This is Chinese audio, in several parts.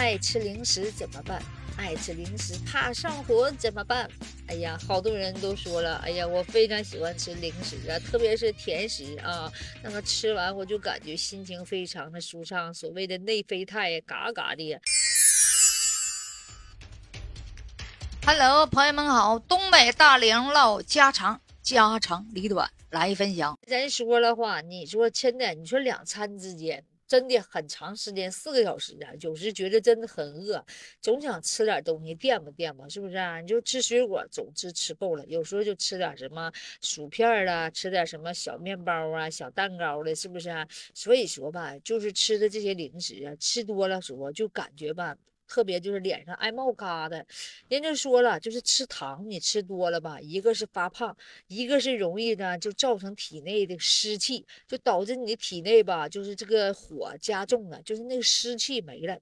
爱吃零食怎么办？爱吃零食怕上火怎么办？哎呀，好多人都说了，哎呀，我非常喜欢吃零食啊，特别是甜食啊，那么吃完我就感觉心情非常的舒畅，所谓的内啡肽嘎嘎的。Hello，朋友们好，东北大玲唠家常，家长里短来分享。咱说了话，你说真的，你说两餐之间。真的很长时间，四个小时啊，有时觉得真的很饿，总想吃点东西垫吧垫吧，是不是啊？你就吃水果，总之吃够了，有时候就吃点什么薯片啦，吃点什么小面包啊、小蛋糕的，是不是啊？所以说吧，就是吃的这些零食啊，吃多了时候就感觉吧。特别就是脸上爱冒疙瘩，人家说了，就是吃糖你吃多了吧，一个是发胖，一个是容易呢就造成体内的湿气，就导致你的体内吧，就是这个火加重了，就是那个湿气没了，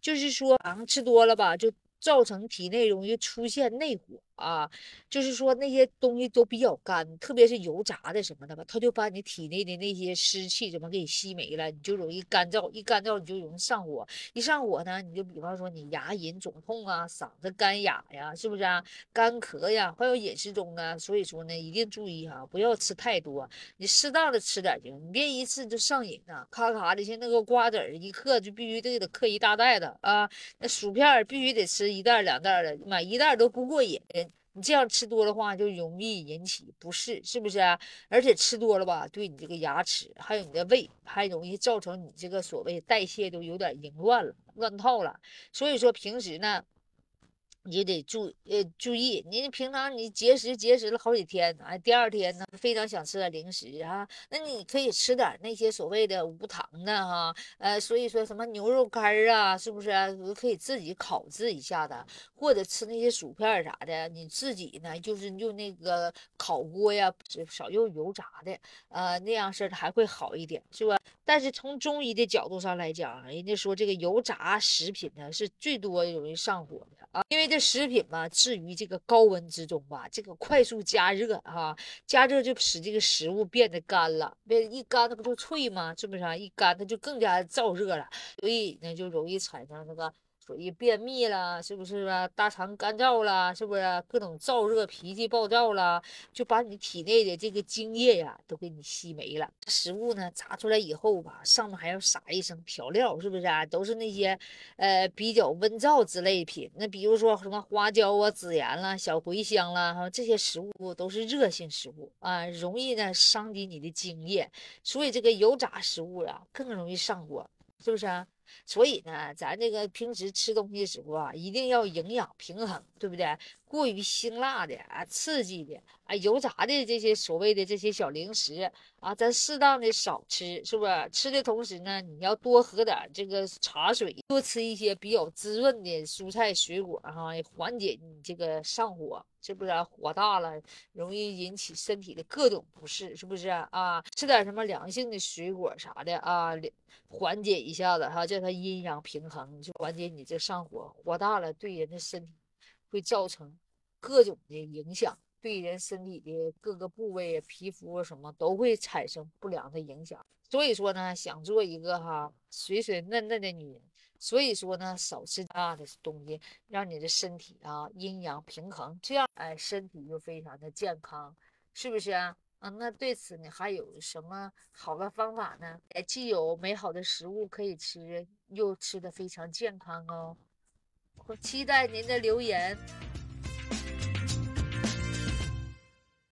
就是说糖吃多了吧，就造成体内容易出现内火。啊，就是说那些东西都比较干，特别是油炸的什么的吧，它就把你体内的那些湿气怎么给你吸没了，你就容易干燥，一干燥你就容易上火，一上火呢，你就比方说你牙龈肿痛啊，嗓子干哑呀，是不是啊？干咳呀，还有饮食中啊，所以说呢，一定注意哈，不要吃太多，你适当的吃点行，你别一次就上瘾呐，咔咔的，像那个瓜子一嗑就必须得得嗑一大袋子啊，那薯片必须得吃一袋两袋的，买一袋都不过瘾。你这样吃多的话，就容易引起不适，是不是啊？而且吃多了吧，对你这个牙齿，还有你的胃，还容易造成你这个所谓代谢都有点凌乱了、乱套了。所以说平时呢。你得注呃注意，你平常你节食节食了好几天，哎，第二天呢非常想吃点零食啊，那你可以吃点那些所谓的无糖的哈，呃，所以说什么牛肉干儿啊，是不是可以自己烤制一下的，或者吃那些薯片啥的，你自己呢就是用那个烤锅呀，少用油炸的，呃，那样式的还会好一点，是吧？但是从中医的角度上来讲，人家说这个油炸食品呢是最多容易上火的。啊，因为这食品嘛，置于这个高温之中吧，这个快速加热啊，加热就使这个食物变得干了，变一干它不就脆吗？是不是啊？一干它就更加燥热了，所以呢就容易产生那个。属于便秘了，是不是啊？大肠干燥了，是不是？各种燥热、脾气暴躁了，就把你体内的这个精液呀，都给你吸没了。食物呢，炸出来以后吧，上面还要撒一层调料，是不是啊？都是那些呃比较温燥之类品。那比如说什么花椒啊、孜然啦、小茴香啦，哈，这些食物都是热性食物啊，容易呢伤及你的精液，所以这个油炸食物啊更容易上火，是不是啊？所以呢，咱这个平时吃东西的时候啊，一定要营养平衡，对不对？过于辛辣的啊、刺激的啊、油炸的这些所谓的这些小零食啊，咱适当的少吃，是不是？吃的同时呢，你要多喝点这个茶水，多吃一些比较滋润的蔬菜水果哈，缓解你这个上火，是不是？火大了容易引起身体的各种不适，是不是啊？吃点什么凉性的水果啥的啊，缓解一下子哈，叫它阴阳平衡，就缓解你这上火。火大了对人的身体会造成。各种的影响对人身体的各个部位、皮肤什么都会产生不良的影响。所以说呢，想做一个哈水水嫩嫩的女人，所以说呢，少吃辣的东西，让你的身体啊阴阳平衡，这样哎身体就非常的健康，是不是啊？啊，那对此你还有什么好的方法呢？哎，既有美好的食物可以吃，又吃的非常健康哦。期待您的留言。